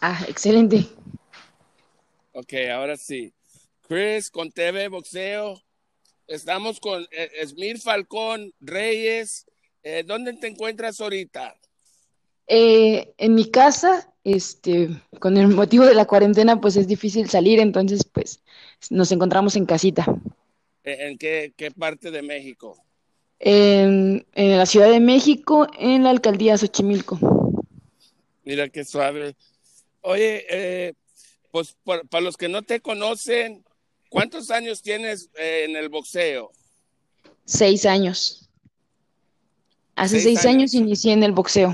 Ah, excelente. Ok, ahora sí. Chris, con TV Boxeo. Estamos con eh, Esmir Falcón Reyes. Eh, ¿Dónde te encuentras ahorita? Eh, en mi casa, este, con el motivo de la cuarentena, pues es difícil salir, entonces pues nos encontramos en casita. ¿En qué, qué parte de México? En, en, la Ciudad de México, en la alcaldía Xochimilco. Mira qué suave. Oye, eh, pues para, para, los que no te conocen, ¿cuántos años tienes eh, en el boxeo? Seis años. Hace seis, seis años. años inicié en el boxeo.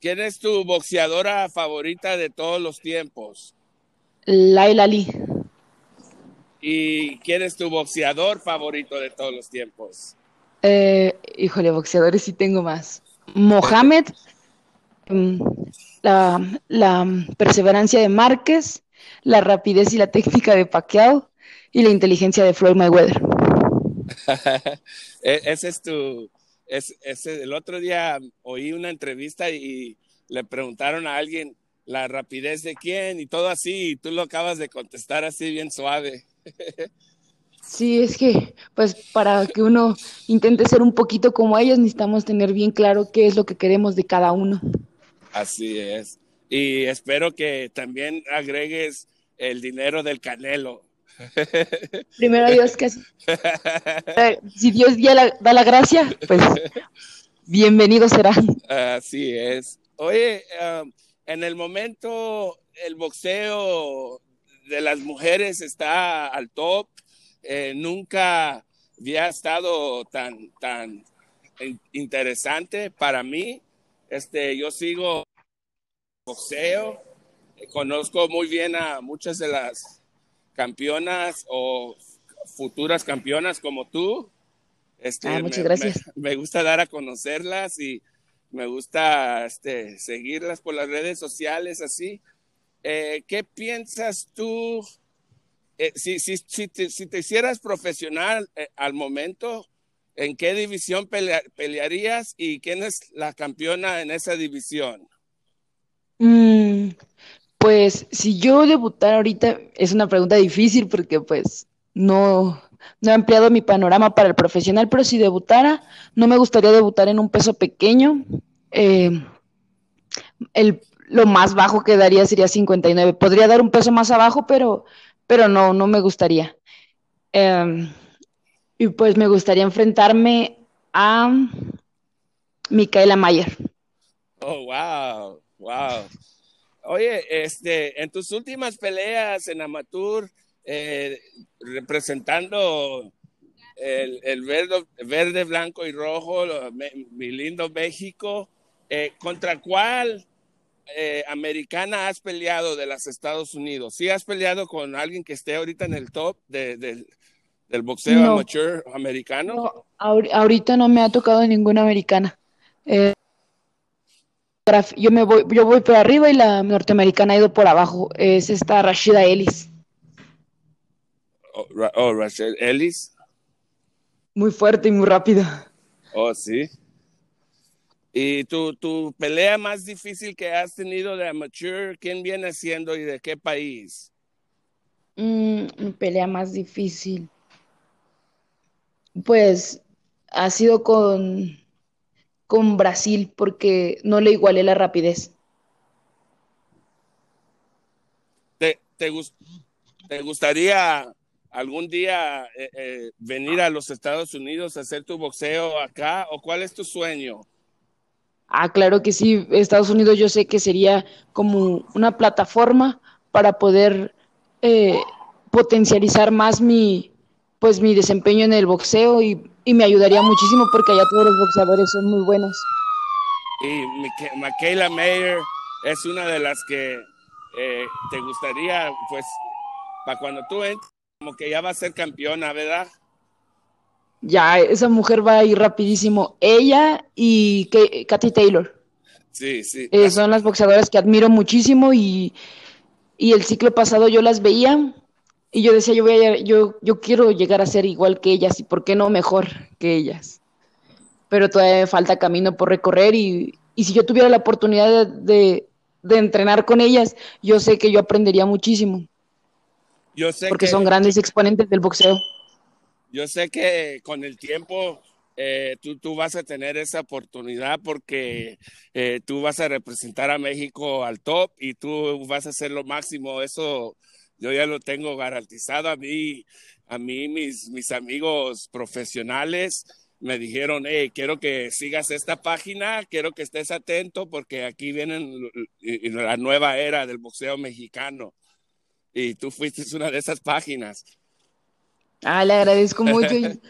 ¿Quién es tu boxeadora favorita de todos los tiempos? Laila Lee. ¿Y quién es tu boxeador favorito de todos los tiempos? Eh, híjole, boxeadores sí tengo más. Mohamed, la, la, perseverancia de Márquez, la rapidez y la técnica de Pacquiao y la inteligencia de Floyd Mayweather. Ese es tu... Es, el otro día oí una entrevista y le preguntaron a alguien la rapidez de quién y todo así, y tú lo acabas de contestar así bien suave. Sí, es que, pues, para que uno intente ser un poquito como ellos, necesitamos tener bien claro qué es lo que queremos de cada uno. Así es. Y espero que también agregues el dinero del canelo. Primero Dios que si Dios ya la, da la gracia, pues bienvenido será. Así es. Oye, um, en el momento el boxeo de las mujeres está al top. Eh, nunca había estado tan, tan interesante para mí. Este, yo sigo boxeo, conozco muy bien a muchas de las campeonas o futuras campeonas como tú. Este, ah, muchas me, gracias. Me, me, gusta dar a conocerlas y me gusta este, seguirlas por las redes sociales así. Eh, ¿Qué piensas tú? Eh, si, si, si, te, si, te, hicieras profesional eh, al momento, ¿en qué división pelea, pelearías y quién es la campeona en esa división? Mm, pues si yo debutara ahorita, es una pregunta difícil porque pues no, no he ampliado mi panorama para el profesional, pero si debutara, no me gustaría debutar en un peso pequeño. Eh, el, lo más bajo que daría sería 59. Podría dar un peso más abajo, pero, pero no, no me gustaría. Eh, y pues me gustaría enfrentarme a Micaela Mayer. Oh, wow, wow. Oye, este, en tus últimas peleas en amateur, eh, representando el, el verde, verde, blanco y rojo, mi, mi lindo México, eh, ¿contra cuál eh, americana has peleado de los Estados Unidos? ¿Sí has peleado con alguien que esté ahorita en el top de, de, del boxeo No. amateur americano? No, ahor- ahorita no me ha tocado ninguna americana. Eh, yo me voy, yo voy por arriba y la norteamericana ha ido por abajo. Es esta Rashida Ellis, Oh, Ra- oh, Rachel Ellis. muy fuerte y muy rápida. Oh, sí. ¿Y tu, tu pelea más difícil que has tenido de amateur, quién viene siendo y de qué país? Mm, mi pelea más difícil. Pues ha sido con, con Brasil porque no le igualé la rapidez. ¿Te, te, gus- te gustaría algún día eh, eh, venir a los Estados Unidos a hacer tu boxeo acá o cuál es tu sueño? Ah, claro que sí. Estados Unidos yo sé que sería como una plataforma para poder eh, potencializar más mi, pues mi desempeño en el boxeo y, y me ayudaría muchísimo porque allá todos los boxeadores son muy buenos. Y Michaela Mayer es una de las que eh, te gustaría, pues, para cuando tú entres, como que ya va a ser campeona, ¿verdad? Ya, esa mujer va a ir rapidísimo. Ella y Ka- Katy Taylor Sí, sí. eh, son las boxeadoras que admiro muchísimo y, y el ciclo pasado yo las veía y yo decía, yo, voy a, yo, yo quiero llegar a ser igual que ellas y por qué no mejor que ellas. Pero todavía me falta camino por recorrer y, y si yo tuviera la oportunidad de, de, de entrenar con ellas, yo sé que yo aprendería muchísimo. Yo sé porque que, son grandes exponentes del boxeo. Yo sé que con el tiempo eh, tú, tú, vas a tener esa oportunidad porque eh, tú vas a representar a México al top y tú vas a hacer lo máximo. Eso yo ya lo tengo garantizado a mí. A mí, mis, mis amigos profesionales me dijeron, hey, quiero que sigas esta página, quiero que estés atento porque aquí viene la nueva era del boxeo mexicano. Y tú fuiste una de esas páginas. Ah, le agradezco mucho. y,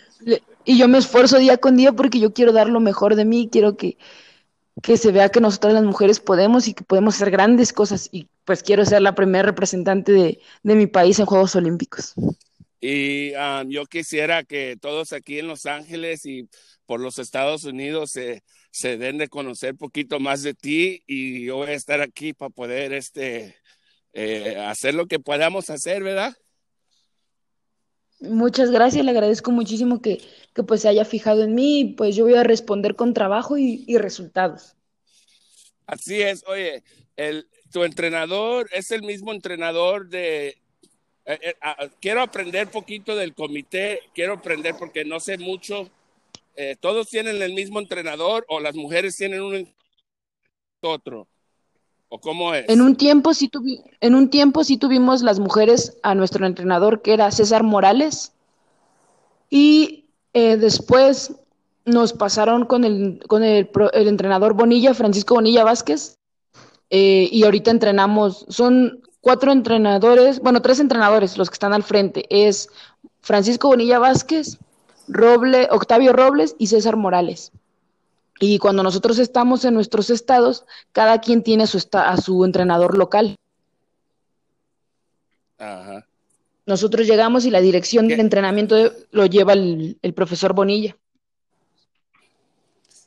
y, yo me esfuerzo día con día porque yo quiero dar lo mejor de mí, quiero que, que se vea que nosotras las mujeres podemos y que podemos hacer grandes cosas. Y pues quiero ser la primera representante de, de mi país en Juegos Olímpicos. Y um, yo quisiera que todos aquí en Los Ángeles y por los Estados Unidos se, se den de conocer poquito más de ti y yo voy a estar aquí para poder este, eh, hacer lo que podamos hacer, ¿verdad? Muchas gracias, le agradezco muchísimo que, que pues se haya fijado en mí, pues yo voy a responder con trabajo y, y resultados. Así es, oye, el, tu entrenador es el mismo entrenador de, eh, eh, quiero aprender poquito del comité, quiero aprender porque no sé mucho. Eh, ¿Todos tienen el mismo entrenador o las mujeres tienen un otro? ¿O cómo es? En un tiempo sí, en un tiempo sí tuvimos las mujeres a nuestro entrenador que era César Morales y después nos pasaron con el, con el, el entrenador Bonilla, Francisco Bonilla Vázquez, eh, y ahorita entrenamos, son cuatro entrenadores, bueno, tres entrenadores los que están al frente. Es Francisco Bonilla Vázquez, Roble, Octavio Robles y César Morales. Y cuando nosotros estamos en nuestros estados, cada quien tiene su a su entrenador local. Ajá. Nosotros llegamos y la dirección ¿Qué? del entrenamiento lo lleva el, el profesor Bonilla.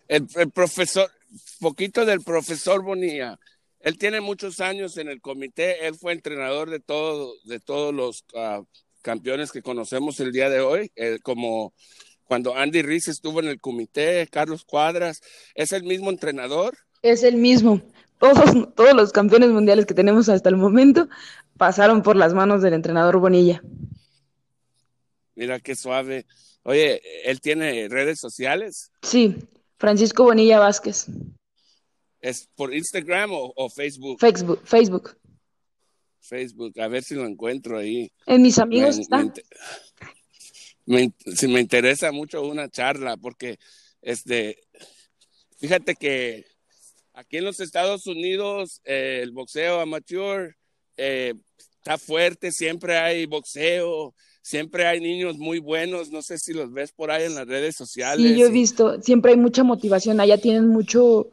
El, el, profesor, poquito del profesor Bonilla. Él tiene muchos años en el comité, él fue entrenador de, todo, de todos los uh, campeones que conocemos el día de hoy, eh, como cuando Andy Riz estuvo en el comité, Carlos Cuadras, ¿es el mismo entrenador? Es el mismo. Todos, todos los campeones mundiales que tenemos hasta el momento pasaron por las manos del entrenador Bonilla. Mira qué suave. Oye, ¿él tiene redes sociales? Sí, Francisco Bonilla Vázquez. ¿Es por Instagram o, o, Facebook? Facebook, Facebook. Facebook, a ver si lo encuentro ahí. En mis amigos me, está. Me, me, si me interesa mucho una charla, porque este, fíjate que aquí en los Estados Unidos eh, el boxeo amateur eh, está fuerte, siempre hay boxeo, siempre hay niños muy buenos, no sé si los ves por ahí en las redes sociales. Sí, yo he visto, siempre hay mucha motivación, allá tienen mucho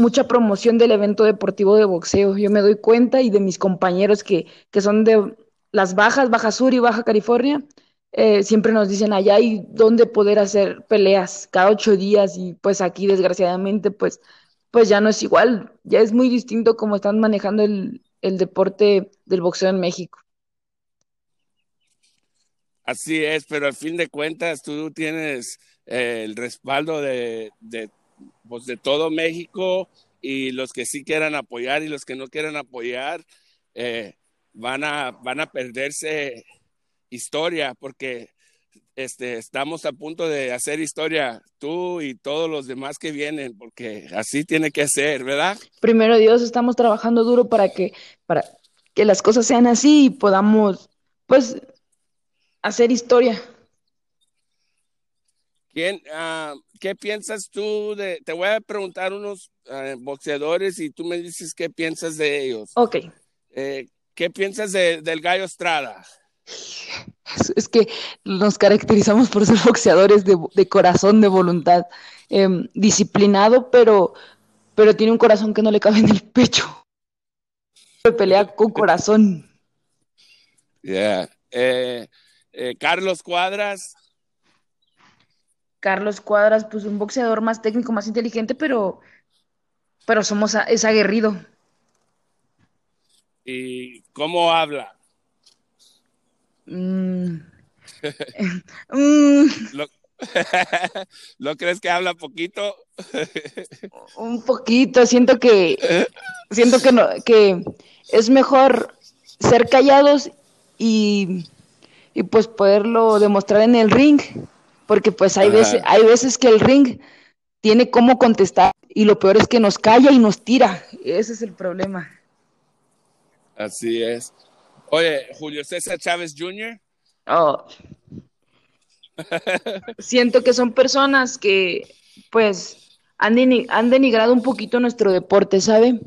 mucha promoción del evento deportivo de boxeo. Yo me doy cuenta y de mis compañeros que, que son de las bajas, Baja Sur y Baja California, eh, siempre nos dicen allá hay donde poder hacer peleas cada ocho días y pues aquí desgraciadamente pues, pues ya no es igual, ya es muy distinto como están manejando el, el deporte del boxeo en México. Así es, pero al fin de cuentas tú tienes eh, el respaldo de pues, de todo México y los que sí quieran apoyar y los que no quieran apoyar eh, van, a, van a perderse historia porque este, estamos a punto de hacer historia tú y todos los demás que vienen porque así tiene que ser, ¿verdad? Primero Dios, estamos trabajando duro para que, para que las cosas sean así y podamos pues hacer historia. ¿Quién, uh, ¿Qué piensas tú de.? Te voy a preguntar unos uh, boxeadores y tú me dices qué piensas de ellos. Ok. Eh, ¿Qué piensas de, del Gallo Estrada? Es, es, que nos caracterizamos por ser boxeadores de, de corazón, de voluntad, eh, disciplinado, pero, pero tiene un corazón que no le cabe en el pecho. Pelea con corazón. Yeah. Eh, eh, Carlos Cuadras. Carlos Cuadras, pues un boxeador más técnico, más inteligente, pero, pero somos, es aguerrido. ¿Y cómo habla? Mm. mm. Lo, ¿No crees que habla poquito? Un poquito, siento que siento que no, que es mejor ser callados y, y pues poderlo demostrar en el ring, porque pues hay veces, hay veces que el ring tiene cómo contestar y lo peor es que nos calla y nos tira. Ese es el problema. Así es. Oye, Julio César Chávez Jr. Oh. Siento que son personas que, pues, han, han denigrado un poquito nuestro deporte, ¿sabe?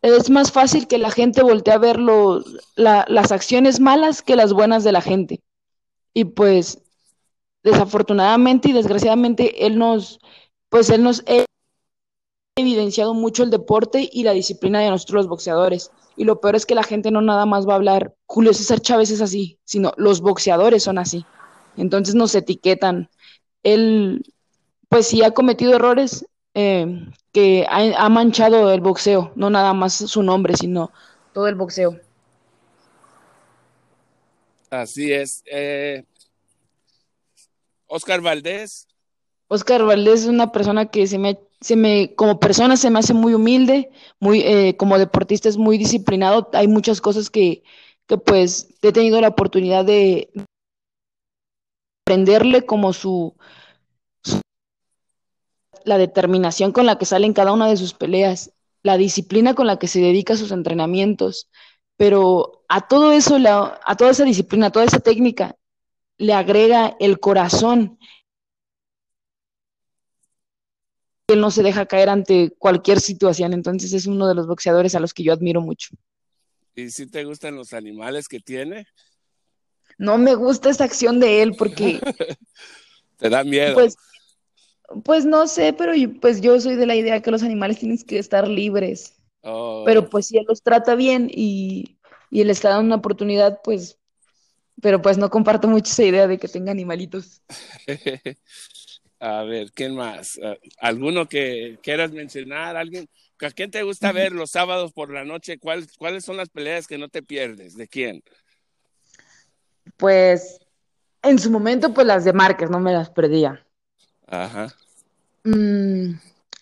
Es más fácil que la gente voltee a ver las acciones malas que las buenas de la gente. Y pues, desafortunadamente y desgraciadamente, él nos, pues, él nos ha evidenciado mucho el deporte y la disciplina de nosotros los boxeadores. Y lo peor es que la gente no nada más va a hablar, Julio César Chávez es así, sino los boxeadores son así. Entonces nos etiquetan. Él, pues sí ha cometido errores eh, que ha, manchado el boxeo, no nada más su nombre, sino todo el boxeo. Así es. Eh, Oscar Valdés. Oscar Valdés es una persona que se me se me, como persona se me hace muy humilde, muy, eh, como deportista es muy disciplinado. Hay muchas cosas que, que pues he tenido la oportunidad de aprenderle como su, la determinación con la que sale en cada una de sus peleas, la disciplina con la que se dedica a sus entrenamientos. Pero a todo eso, a toda esa disciplina, a toda esa técnica, le agrega el corazón, él no se deja caer ante cualquier situación, entonces es uno de los boxeadores a los que yo admiro mucho. ¿Y si te gustan los animales que tiene? No me gusta esa acción de él porque... ¿Te da miedo? Pues, pues no sé, pero yo, pues yo soy de la idea que los animales tienen que estar libres. Oh. Pero pues si él los trata bien y, y él está dando una oportunidad, pues... Pero pues no comparto mucho esa idea de que tenga animalitos. A ver, ¿quién más? Ah, ¿Alguno que quieras mencionar? ¿Alguien? ¿A quién te gusta ver los sábados por la noche? ¿Cuáles son las peleas que no te pierdes? ¿De quién? Pues en su momento, pues las de Márquez, no me las perdía. Ajá. Mm,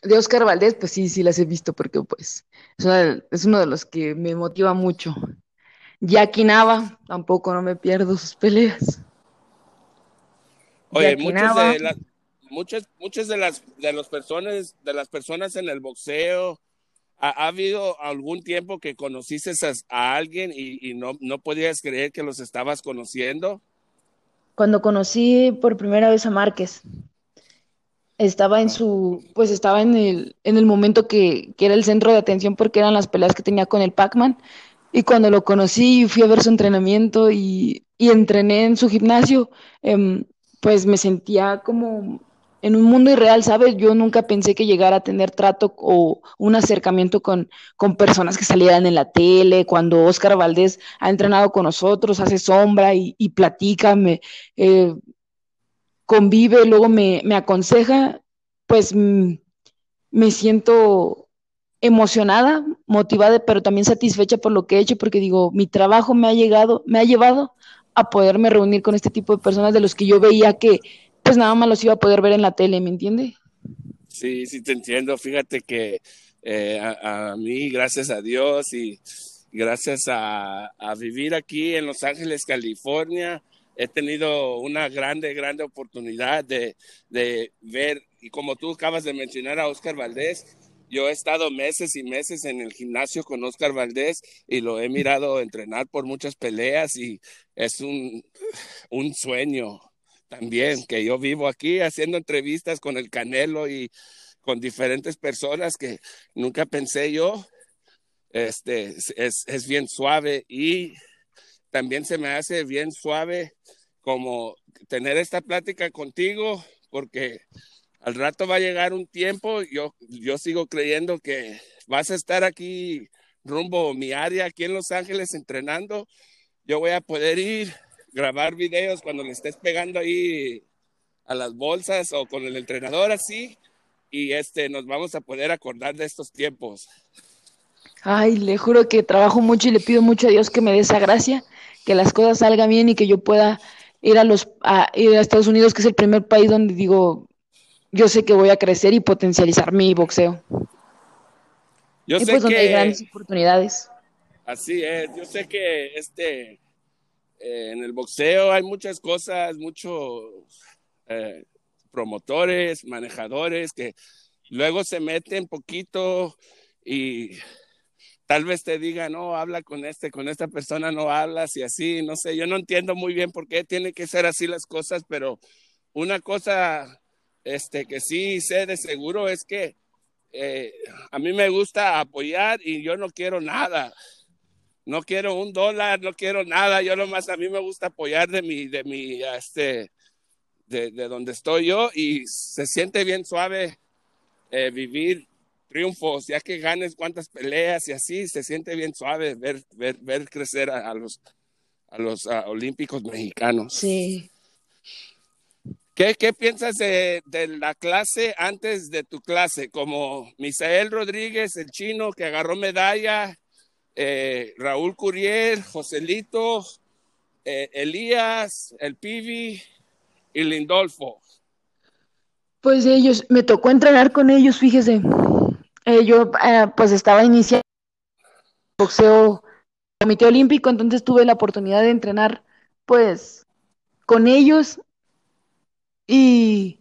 de Oscar Valdés, pues sí, sí las he visto porque pues es, es uno de los que me motiva mucho. Jackie Nava, tampoco no me pierdo sus peleas. Oye, muchos de, las muchas, muchas de las de las personas, de las personas en el boxeo, ha, habido algún tiempo que conociste a, alguien y, no, no podías creer que los estabas conociendo. Cuando conocí por primera vez a Márquez, estaba en su, pues estaba en el, en el momento que, que era el centro de atención porque eran las peleas que tenía con el Pac-Man. Y cuando lo conocí, fui a ver su entrenamiento y, y entrené en su gimnasio, em, pues me sentía como en un mundo irreal, ¿sabes? Yo nunca pensé que llegara a tener trato o un acercamiento con, con personas que salieran en la tele, cuando Oscar Valdés ha entrenado con nosotros, hace sombra y, y platica, me, eh, convive, luego me, me aconseja, pues mm, me siento emocionada, motivada, pero también satisfecha por lo que he hecho, porque digo, mi trabajo me ha llegado, me ha llevado a poderme reunir con este tipo de personas de los que yo veía que pues nada más los iba a poder ver en la tele, ¿me entiende? Sí, sí te entiendo. Fíjate que eh, a, mí, gracias a Dios y gracias a, vivir aquí en Los Ángeles, California, he tenido una grande, grande oportunidad de, de ver, y como tú acabas de mencionar a Oscar Valdés, yo he estado meses y meses en el gimnasio con Oscar Valdés y lo he mirado entrenar por muchas peleas y es un, un sueño también, que yo vivo aquí haciendo entrevistas con el Canelo y con diferentes personas que nunca pensé yo. Este es, es bien suave y también se me hace bien suave como tener esta plática contigo, porque al rato va a llegar un tiempo, yo, yo sigo creyendo que vas a estar aquí rumbo a mi área, aquí en Los Ángeles, entrenando. Yo voy a poder ir grabar videos cuando le estés pegando ahí a las bolsas o con el entrenador así y este nos vamos a poder acordar de estos tiempos. Ay, le juro que trabajo mucho y le pido mucho a Dios que me dé esa gracia, que las cosas salgan bien y que yo pueda ir a los a, ir a Estados Unidos, que es el primer país donde digo, yo sé que voy a crecer y potencializar mi boxeo. Yo y sé pues donde que hay grandes oportunidades. así es, yo sé que este eh, en el boxeo hay muchas cosas, muchos eh, promotores, manejadores que luego se meten poquito y tal vez te digan, no, habla con este, con esta persona no hablas y así, no sé, yo no entiendo muy bien por qué tienen que ser así las cosas, pero una cosa este, que sí sé de seguro es que eh, a mí me gusta apoyar y yo no quiero nada. No quiero un dólar, no quiero nada. Yo nomás a mí me gusta apoyar de mi, de mi, este, de, de donde estoy yo y se siente bien suave eh, vivir triunfos, ya que ganes cuantas peleas y así, se siente bien suave ver, ver, ver crecer a, los, a los olímpicos mexicanos. Sí. ¿Qué, piensas de, la clase antes de tu clase? Como Misael Rodríguez, el chino que agarró medalla, eh, Raúl Curiel, Joselito, eh, Elías, el Pibi y Lindolfo. Pues ellos, me tocó entrenar con ellos, fíjese. Eh, yo pues estaba iniciando boxeo comité olímpico, entonces tuve la oportunidad de entrenar pues con ellos y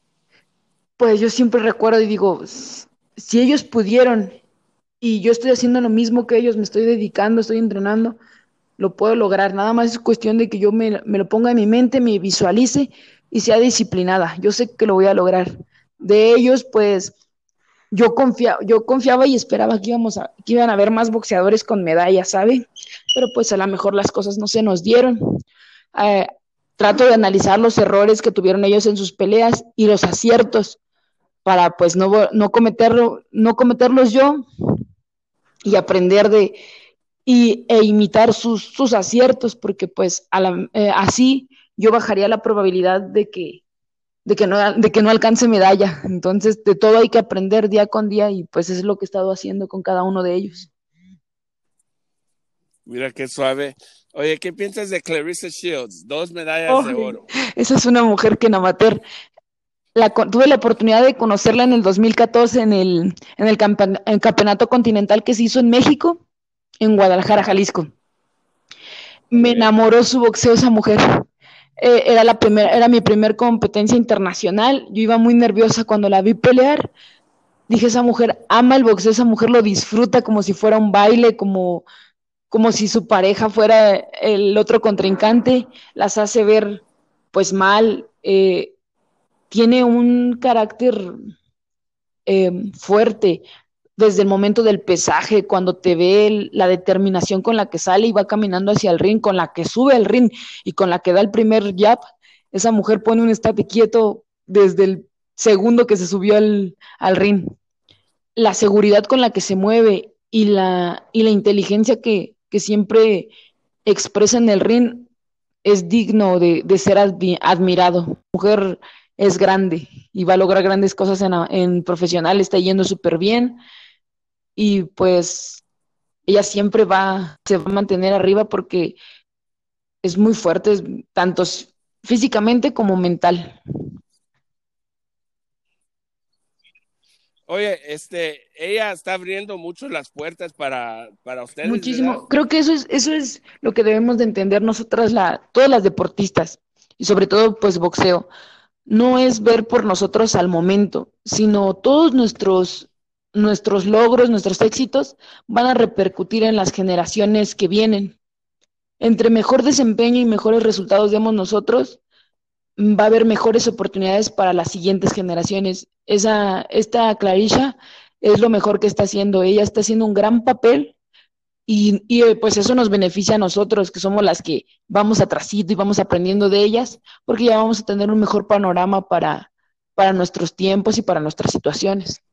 pues yo siempre recuerdo y digo, si ellos pudieron y yo estoy haciendo lo mismo que ellos, me estoy dedicando, estoy entrenando, lo puedo lograr. Nada más es cuestión de que yo me, me lo ponga en mi mente, me visualice y sea disciplinada. Yo sé que lo voy a lograr. De ellos, pues yo confiaba, yo confiaba y esperaba que, íbamos a, que iban a haber más boxeadores con medallas, ¿sabe? Pero pues a lo mejor las cosas no se nos dieron. Eh, trato de analizar los errores que tuvieron ellos en sus peleas y los aciertos para pues no, no, cometerlo, no cometerlos yo y aprender de y, e imitar sus, sus aciertos porque pues a la, eh, así yo bajaría la probabilidad de que, de, que no, de que no alcance medalla. Entonces de todo hay que aprender día con día y pues es lo que he estado haciendo con cada uno de ellos. Mira qué suave. Oye, ¿qué piensas de Clarissa Shields? Dos medallas oh, de oro. Esa es una mujer que en amateur. La, tuve la oportunidad de conocerla en el 2014 en el, en el, campe, el campeonato continental que se hizo en México, en Guadalajara, Jalisco. Me enamoró su boxeo esa mujer. Eh, era, la primera, era mi primer competencia internacional. Yo iba muy nerviosa cuando la vi pelear. Dije, esa mujer ama el boxeo, esa mujer lo disfruta como si fuera un baile, como, como si su pareja fuera el otro contrincante, las hace ver pues mal, eh, tiene un carácter eh, fuerte desde el momento del pesaje, cuando te ve la determinación con la que sale y va caminando hacia el ring, con la que sube el ring y con la que da el primer jab, esa mujer pone un estate quieto desde el segundo que se subió al, al ring. La seguridad con la que se mueve y la, y la inteligencia que, que siempre expresa en el ring es digno de, ser admi admirado. Mujer es grande y va a lograr grandes cosas en, en profesional, está yendo súper bien y pues ella siempre va, se va a mantener arriba porque es muy fuerte, tanto físicamente como mental. Oye, este, ella está abriendo mucho las puertas para, para ustedes. Muchísimo. Creo que eso es, eso es lo que debemos de entender nosotras, la, todas las deportistas, y sobre todo, pues, boxeo. No es ver por nosotros al momento, sino todos nuestros, nuestros logros, nuestros éxitos van a repercutir en las generaciones que vienen. Entre mejor desempeño y mejores resultados demos nosotros, va a haber mejores oportunidades para las siguientes generaciones. Esa, esta Clarisha es lo mejor que está haciendo. Ella está haciendo un gran papel y, y, pues eso nos beneficia a nosotros, que somos las que vamos atrasito y vamos aprendiendo de ellas, porque ya vamos a tener un mejor panorama para, para nuestros tiempos y para nuestras situaciones.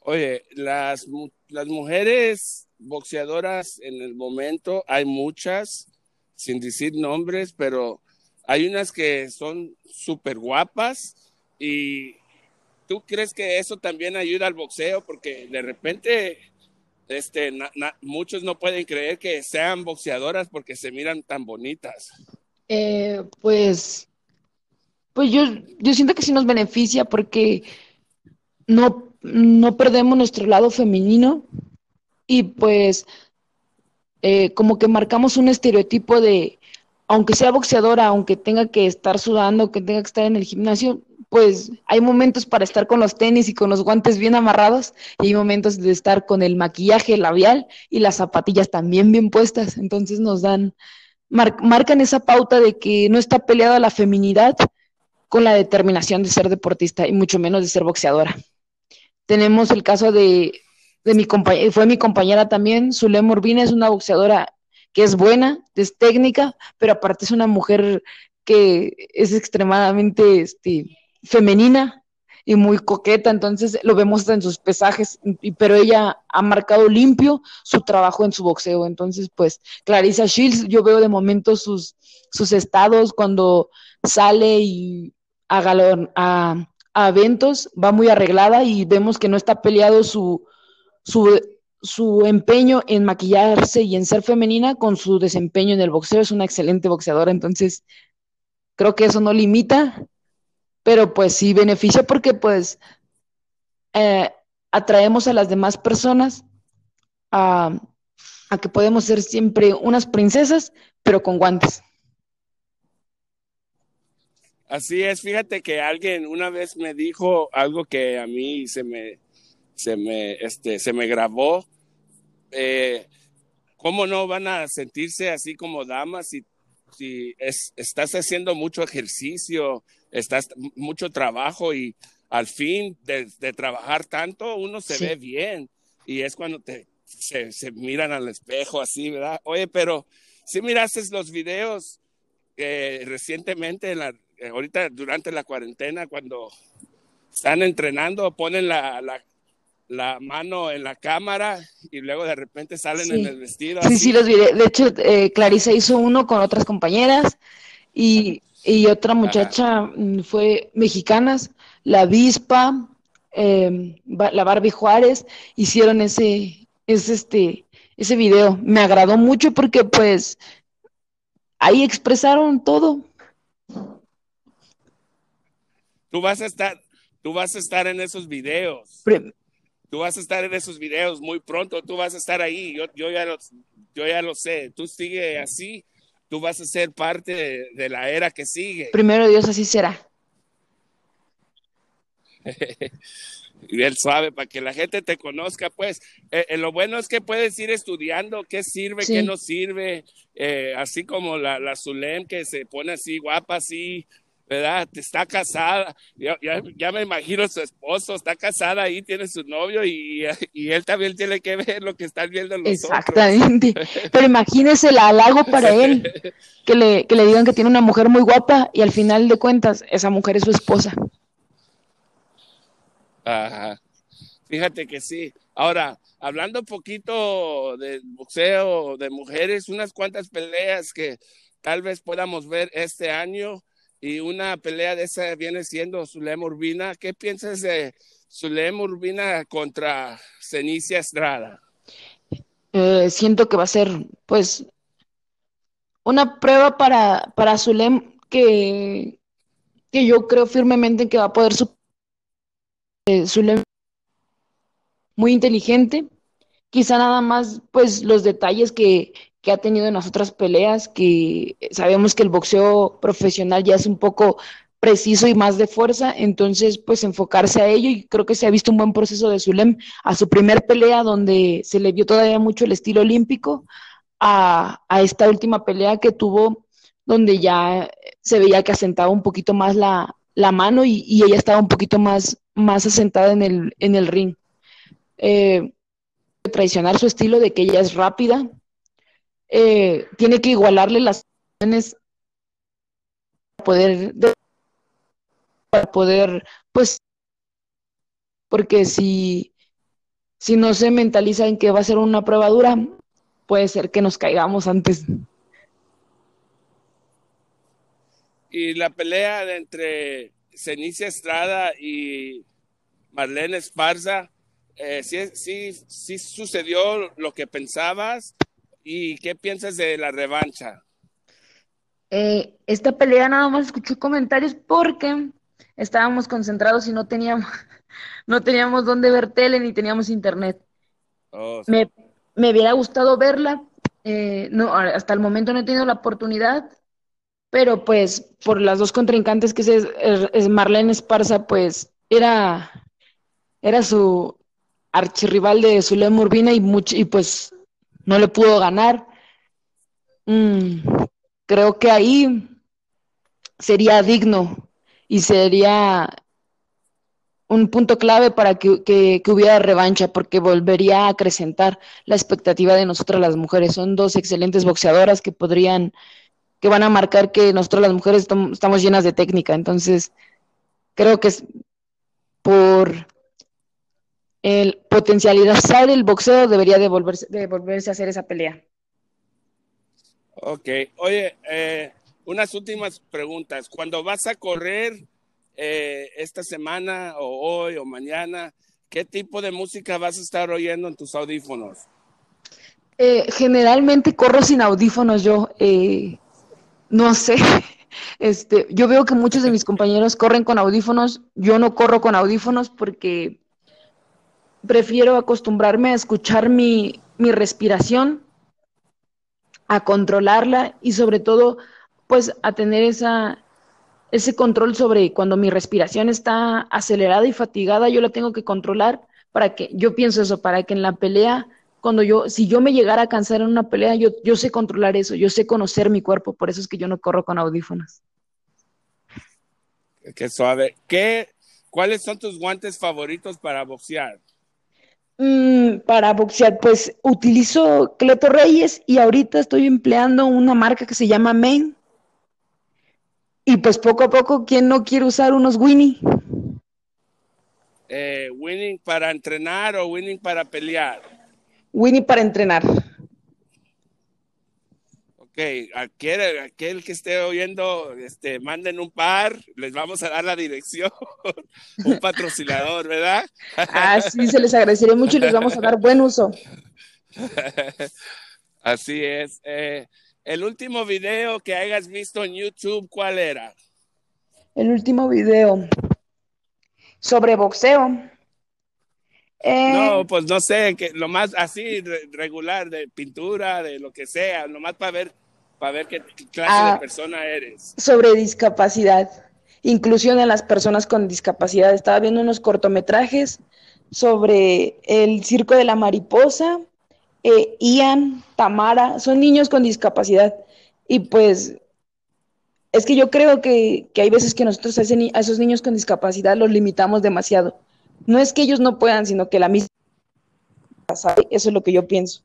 Oye, las, las mujeres boxeadoras en el momento, hay muchas, sin decir nombres, pero hay unas que son súper guapas y tú crees que eso también ayuda al boxeo porque de repente este, muchos no pueden creer que sean boxeadoras porque se miran tan bonitas. Eh, pues, pues yo, yo siento que sí nos beneficia porque no, no perdemos nuestro lado femenino y pues eh, como que marcamos un estereotipo de, aunque sea boxeadora, aunque tenga que estar sudando, que tenga que estar en el gimnasio, pues hay momentos para estar con los tenis y con los guantes bien amarrados y hay momentos de estar con el maquillaje labial y las zapatillas también bien puestas. Entonces nos dan, marcan esa pauta de que no está peleada la feminidad con la determinación de ser deportista y mucho menos de ser boxeadora. Tenemos el caso de, de mi fue mi compañera también, Zulema Urbina, es una boxeadora que es buena, es técnica, pero aparte es una mujer que es extremadamente este, femenina y muy coqueta, entonces lo vemos en sus pesajes, pero ella ha marcado limpio su trabajo en su boxeo, entonces pues Clarissa Shields, yo veo de momento sus, sus estados cuando sale y a, galón, a eventos, va muy arreglada y vemos que no está peleado su, su, su empeño en maquillarse y en ser femenina con su desempeño en el boxeo, es una excelente boxeadora, entonces creo que eso no limita pero pues sí beneficia porque pues eh, atraemos a las demás personas a, que podemos ser siempre unas princesas, pero con guantes. Así es, fíjate que alguien una vez me dijo algo que a mí se me, se me, este, se me grabó. Eh, ¿Cómo no van a sentirse así como damas si, si estás haciendo mucho ejercicio, estás mucho trabajo y al fin de, trabajar tanto, uno se ve bien y es cuando te, se, miran al espejo así, ¿verdad? Oye, pero si miraste los videos eh, recientemente, en la, eh, ahorita durante la cuarentena, cuando están entrenando, ponen la, la, mano en la cámara y luego de repente salen en el vestido. Sí, sí, los vi. De hecho, eh, Clarisa hizo uno con otras compañeras y y otra muchacha mm, fue mexicanas, la Vispa, em, la Barbie Juárez, hicieron ese, ese, este, ese video. Me agradó mucho porque pues ahí expresaron todo. Tú vas a estar, tú vas a estar en esos videos. Tú vas a estar en esos videos muy pronto, tú vas a estar ahí. Yo, yo, ya, lo, yo ya lo sé. Tú sigue así tú vas a ser parte de, la era que sigue. Primero Dios, así será. y él sabe, para que la gente te conozca, pues, eh, eh, lo bueno es que puedes ir estudiando qué sirve, qué no sirve, eh, así como la, la Zulem que se pone así guapa, así, ¿verdad? Está casada, ya, ya, me imagino su esposo, está casada ahí, tiene su novio y, y él también tiene que ver lo que están viendo los Exactamente. Pero imagínese el halago para él, que le, que le digan que tiene una mujer muy guapa y al final de cuentas esa mujer es su esposa. Ajá. Fíjate que sí. Ahora, hablando un poquito del boxeo de mujeres, unas cuantas peleas que tal vez podamos ver este año y una pelea de esa viene siendo Zulema Urbina. ¿Qué piensas de Zulema Urbina contra Cenicia Estrada? Eh, siento que va a ser, pues, una prueba para, para Zulem que, que yo creo firmemente que va a poder eh, Zulem muy inteligente, quizá nada más, pues, los detalles que, que ha tenido en las otras peleas, que sabemos que el boxeo profesional ya es un poco preciso y más de fuerza, entonces pues enfocarse a ello y creo que se ha visto un buen proceso de Zulem a su primer pelea donde se le vio todavía mucho el estilo olímpico, a, esta última pelea que tuvo donde ya se veía que asentaba un poquito más la, mano y, ella estaba un poquito más, más asentada en el, en el ring. Eh, traicionar su estilo de que ella es rápida, eh, tiene que igualarle las acciones para poder, para poder, pues, porque si, si no se mentaliza en que va a ser una prueba dura, puede ser que nos caigamos antes. Y la pelea entre Cenicia Estrada y Marlene Esparza, eh, ¿sí, sí, sucedió lo que pensabas y qué piensas de la revancha. Eh, esta pelea nada más escuché comentarios porque estábamos concentrados y no teníamos, no teníamos dónde ver tele ni teníamos internet. Oh, me, me, hubiera gustado verla, eh, no, hasta el momento no he tenido la oportunidad, pero pues por las dos contrincantes que es, es Marlene Esparza, pues era, era su archirrival de Zulem Urbina y, y pues no le pudo ganar. Mm, creo que ahí sería digno y sería un punto clave para que, hubiera revancha, porque volvería a acrecentar la expectativa de nosotras las mujeres. Son dos excelentes boxeadoras que podrían, que van a marcar que nosotros las mujeres estamos llenas de técnica. Entonces, creo que es por el potencialidad del boxeo debería de volverse, de volverse a hacer esa pelea. Ok, oye, eh, unas últimas preguntas. Cuando vas a correr eh, esta semana o hoy o mañana, ¿qué tipo de música vas a estar oyendo en tus audífonos? Eh, generalmente corro sin audífonos yo. no sé. Este, yo veo que muchos de mis compañeros corren con audífonos. Yo no corro con audífonos porque prefiero acostumbrarme a escuchar mi, mi respiración, a controlarla y sobre todo, pues a tener esa, ese control sobre cuando mi respiración está acelerada y fatigada, yo la tengo que controlar para que, yo pienso eso, para que en la pelea, cuando yo, si yo me llegara a cansar en una pelea, yo, yo sé controlar eso, yo sé conocer mi cuerpo, por eso es que yo no corro con audífonos. Qué suave. ¿Qué, ¿Cuáles son tus guantes favoritos para boxear? Mm, para boxear, pues utilizo Cleto Reyes y ahorita estoy empleando una marca que se llama Main. Y pues poco a poco, ¿quién no quiere usar unos Winnie? Eh, ¿Winning para entrenar o winning para pelear? Winnie para entrenar. Ok, aquel, aquel que esté oyendo, este, manden un par, les vamos a dar la dirección, un patrocinador, ¿verdad? Ah, sí, se les agradecería mucho y les vamos a dar buen uso. Así es. Eh, el último video que hayas visto en YouTube, ¿cuál era? El último video sobre boxeo. no, pues no sé, que lo más así regular de pintura, de lo que sea, nomás para ver para ver qué clase de ah, persona eres. Sobre discapacidad, inclusión en las personas con discapacidad. Estaba viendo unos cortometrajes sobre el circo de la mariposa, eh, Ian, Tamara, son niños con discapacidad. Y pues es que yo creo que, hay veces que nosotros a, a, esos niños con discapacidad los limitamos demasiado. No es que ellos no puedan, sino que la misma... Eso es lo que yo pienso.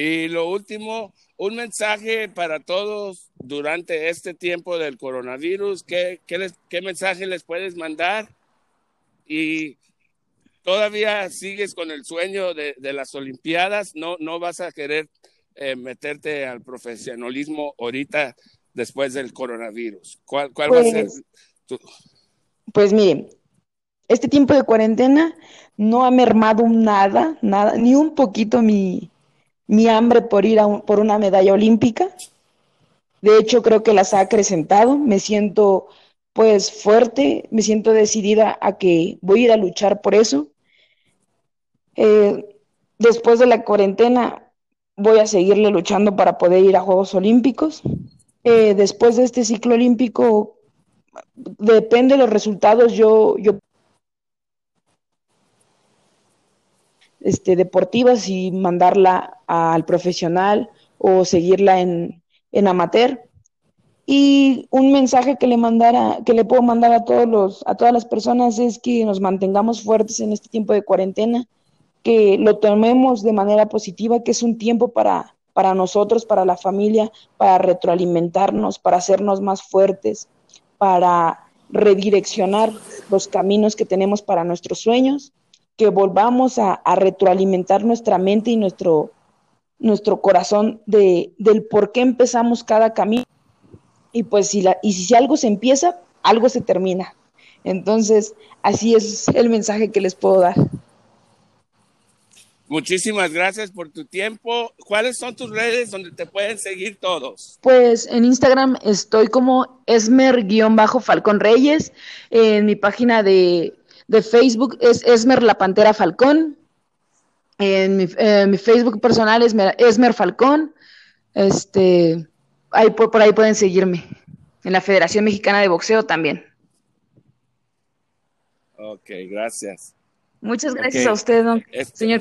Y lo último, un mensaje para todos durante este tiempo del coronavirus. ¿Qué, qué, mensaje les puedes mandar? Y todavía sigues con el sueño de, las Olimpiadas, no, no vas a querer eh, meterte al profesionalismo ahorita después del coronavirus. ¿Cuál, cuál va a ser pues, tu... Pues miren, este tiempo de cuarentena no ha mermado nada, nada, ni un poquito mi, mi hambre por ir a por una medalla olímpica. De hecho, creo que las ha acrecentado. Me siento pues fuerte, me siento decidida a que voy a ir a luchar por eso. Eh, después de la cuarentena voy a seguirle luchando para poder ir a Juegos Olímpicos. Eh, después de este ciclo olímpico, depende de los resultados, yo, yo este, deportivas y mandarla al profesional o seguirla en, en amateur. Y un mensaje que le mandara, que le puedo mandar a todos los, a todas las personas es que nos mantengamos fuertes en este tiempo de cuarentena, que lo tomemos de manera positiva, que es un tiempo para, para nosotros, para la familia, para retroalimentarnos, para hacernos más fuertes, para redireccionar los caminos que tenemos para nuestros sueños que volvamos a, retroalimentar nuestra mente y nuestro, nuestro corazón de, del por qué empezamos cada camino. Y pues si, la, y si algo se empieza, algo se termina. Entonces, así es el mensaje que les puedo dar. Muchísimas gracias por tu tiempo. ¿Cuáles son tus redes donde te pueden seguir todos? Pues en Instagram estoy como Esmer-Falcón Reyes. En mi página de, de, Facebook es Esmer La Pantera Falcón. En mi, eh, mi Facebook personal es Esmer Falcón. Este, ahí, por, por ahí pueden seguirme. En la Federación Mexicana de Boxeo también. Ok, gracias. Muchas gracias okay. a usted, don, Este- señor